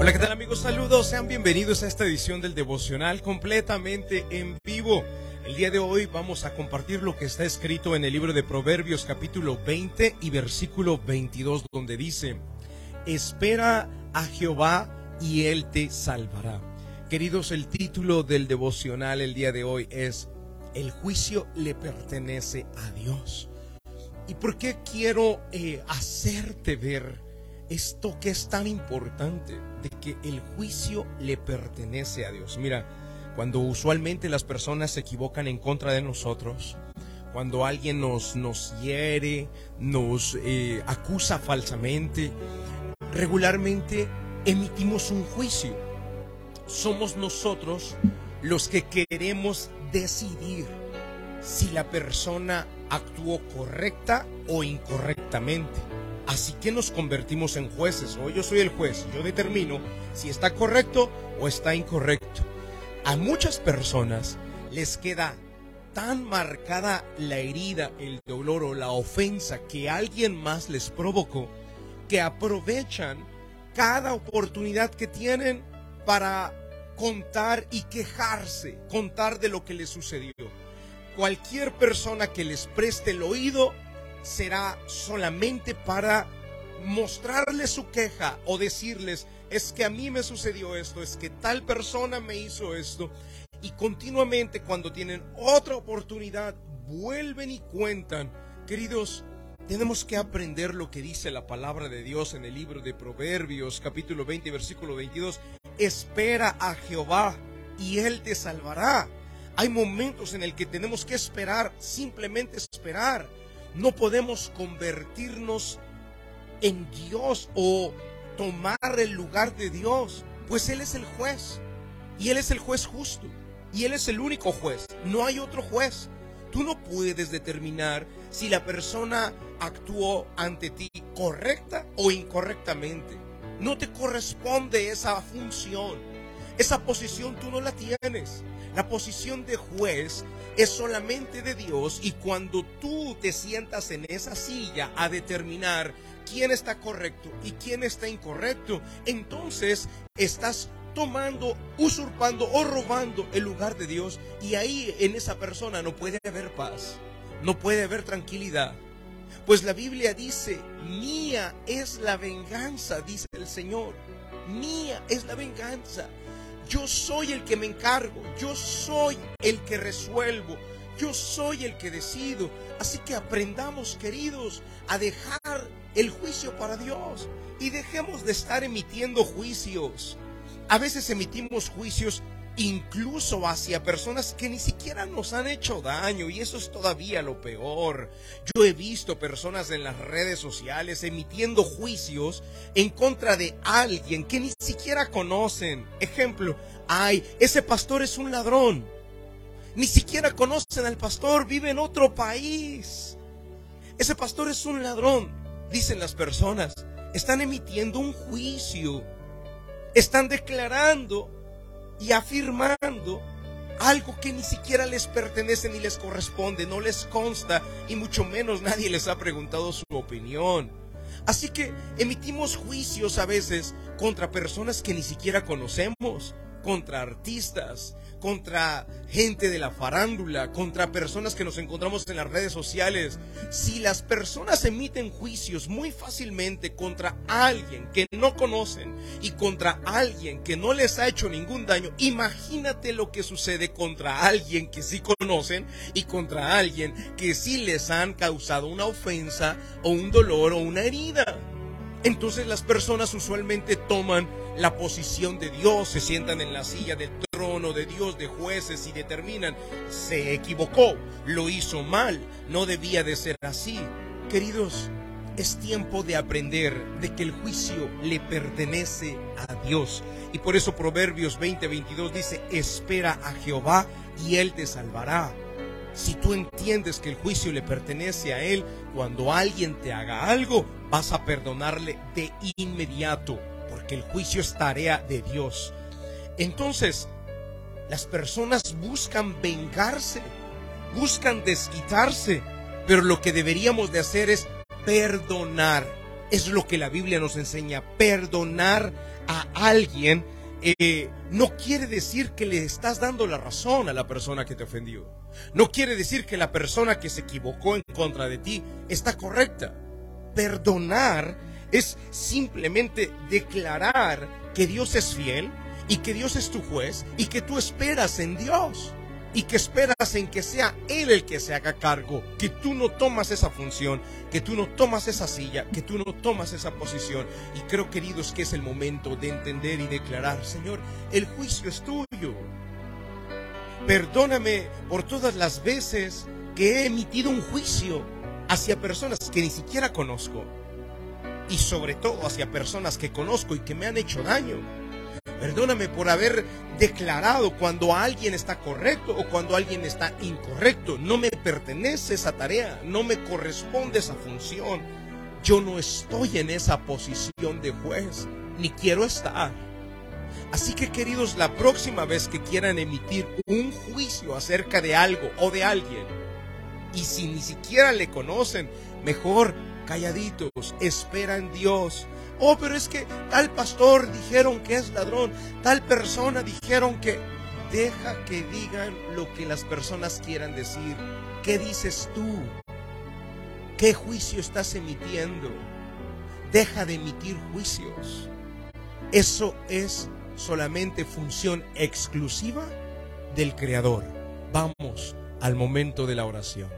Hola, ¿qué tal amigos? Saludos, sean bienvenidos a esta edición del devocional completamente en vivo. El día de hoy vamos a compartir lo que está escrito en el libro de Proverbios capítulo 20 y versículo 22 donde dice, espera a Jehová y él te salvará. Queridos, el título del devocional el día de hoy es El juicio le pertenece a Dios. ¿Y por qué quiero eh, hacerte ver esto que es tan importante de que el juicio le pertenece a Dios? Mira, cuando usualmente las personas se equivocan en contra de nosotros, cuando alguien nos, nos hiere, nos eh, acusa falsamente, regularmente emitimos un juicio. Somos nosotros los que queremos decidir si la persona actuó correcta o incorrectamente. Así que nos convertimos en jueces. O yo soy el juez, yo determino si está correcto o está incorrecto. A muchas personas les queda tan marcada la herida, el dolor o la ofensa que alguien más les provocó, que aprovechan cada oportunidad que tienen para contar y quejarse, contar de lo que les sucedió. Cualquier persona que les preste el oído será solamente para mostrarles su queja o decirles, es que a mí me sucedió esto, es que tal persona me hizo esto. Y continuamente cuando tienen otra oportunidad, vuelven y cuentan. Queridos, tenemos que aprender lo que dice la palabra de Dios en el libro de Proverbios, capítulo 20, versículo 22. Espera a Jehová y Él te salvará. Hay momentos en el que tenemos que esperar, simplemente esperar. No podemos convertirnos en Dios o tomar el lugar de Dios, pues Él es el juez y Él es el juez justo y Él es el único juez. No hay otro juez. Tú no puedes determinar si la persona actuó ante ti correcta o incorrectamente. No te corresponde esa función. Esa posición tú no la tienes. La posición de juez es solamente de Dios y cuando tú te sientas en esa silla a determinar quién está correcto y quién está incorrecto, entonces estás tomando, usurpando o robando el lugar de Dios y ahí en esa persona no puede haber paz, no puede haber tranquilidad. Pues la Biblia dice, mía es la venganza, dice el Señor, mía es la venganza. Yo soy el que me encargo, yo soy el que resuelvo, yo soy el que decido. Así que aprendamos, queridos, a dejar el juicio para Dios y dejemos de estar emitiendo juicios. A veces emitimos juicios incluso hacia personas que ni siquiera nos han hecho daño y eso es todavía lo peor. Yo he visto personas en las redes sociales emitiendo juicios en contra de alguien que ni siquiera conocen. Ejemplo, ay, ese pastor es un ladrón. Ni siquiera conocen al pastor, vive en otro país. Ese pastor es un ladrón, dicen las personas. Están emitiendo un juicio. Están declarando y afirmando algo que ni siquiera les pertenece ni les corresponde, no les consta y mucho menos nadie les ha preguntado su opinión. Así que emitimos juicios a veces contra personas que ni siquiera conocemos, contra artistas, contra gente de la farándula, contra personas que nos encontramos en las redes sociales. Si las personas emiten juicios muy fácilmente contra alguien que no conocen y contra alguien que no les ha hecho ningún daño, imagínate lo que sucede contra alguien que sí conocen y contra alguien que sí les han causado una ofensa o un dolor o una herida. Entonces las personas usualmente toman la posición de Dios, se sientan en la silla del trono de Dios, de jueces y determinan, se equivocó, lo hizo mal, no debía de ser así. Queridos, es tiempo de aprender de que el juicio le pertenece a Dios. Y por eso Proverbios 20:22 dice, espera a Jehová y Él te salvará. Si tú entiendes que el juicio le pertenece a Él, cuando alguien te haga algo, vas a perdonarle de inmediato, porque el juicio es tarea de Dios. Entonces, las personas buscan vengarse, buscan desquitarse, pero lo que deberíamos de hacer es perdonar. es lo que la Biblia nos enseña. Perdonar a alguien eh, no quiere decir que le estás dando la razón a la persona que te ofendió. No quiere decir que la persona que se equivocó en contra de ti está correcta. Perdonar es simplemente declarar que Dios es fiel y que Dios es tu juez y que tú esperas en Dios y que esperas en que sea Él el que se haga cargo, que tú no tomas esa función, que tú no tomas esa silla, que tú no tomas esa posición. Y creo, queridos, que es el momento de entender y declarar, Señor, el juicio es tuyo. Perdóname por todas las veces que he emitido un juicio hacia personas que ni siquiera conozco. Y sobre todo hacia personas que conozco y que me han hecho daño. Perdóname por haber declarado cuando alguien está correcto o cuando alguien está incorrecto. No me pertenece esa tarea, no me corresponde esa función. Yo no estoy en esa posición de juez, ni quiero estar. Así que queridos, la próxima vez que quieran emitir un juicio acerca de algo o de alguien, y si ni siquiera le conocen, mejor calladitos, esperan Dios Oh, pero es que tal pastor dijeron que es ladrón, tal persona dijeron que... Deja que digan lo que las personas quieran decir. ¿Qué dices tú? ¿Qué juicio estás emitiendo? Deja de emitir juicios. Eso es solamente función exclusiva del Creador. Vamos al momento de la oración.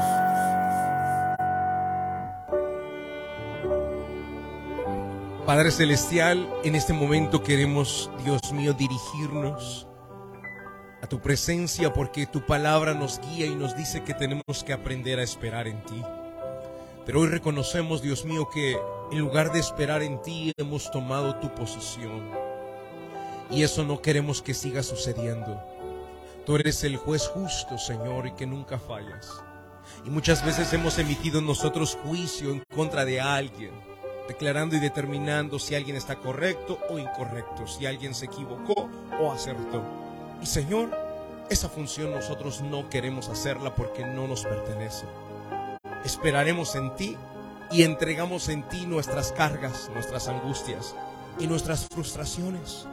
Padre Celestial, en este momento queremos, Dios mío, dirigirnos a tu presencia porque tu palabra nos guía y nos dice que tenemos que aprender a esperar en ti. Pero hoy reconocemos, Dios mío, que en lugar de esperar en ti hemos tomado tu posición. Y eso no queremos que siga sucediendo. Tú eres el juez justo, Señor, y que nunca fallas. Y muchas veces hemos emitido nosotros juicio en contra de alguien declarando y determinando si alguien está correcto o incorrecto, si alguien se equivocó o acertó. Y Señor, esa función nosotros no queremos hacerla porque no nos pertenece. Esperaremos en ti y entregamos en ti nuestras cargas, nuestras angustias y nuestras frustraciones,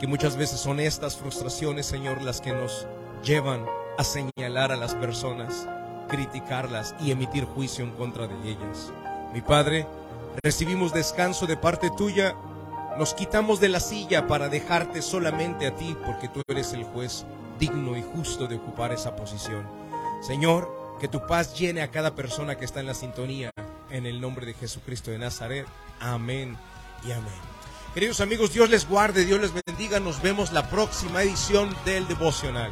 que muchas veces son estas frustraciones, Señor, las que nos llevan a señalar a las personas, criticarlas y emitir juicio en contra de ellas. Mi Padre, recibimos descanso de parte tuya, nos quitamos de la silla para dejarte solamente a ti, porque tú eres el juez digno y justo de ocupar esa posición. Señor, que tu paz llene a cada persona que está en la sintonía, en el nombre de Jesucristo de Nazaret. Amén y amén. Queridos amigos, Dios les guarde, Dios les bendiga. Nos vemos la próxima edición del devocional.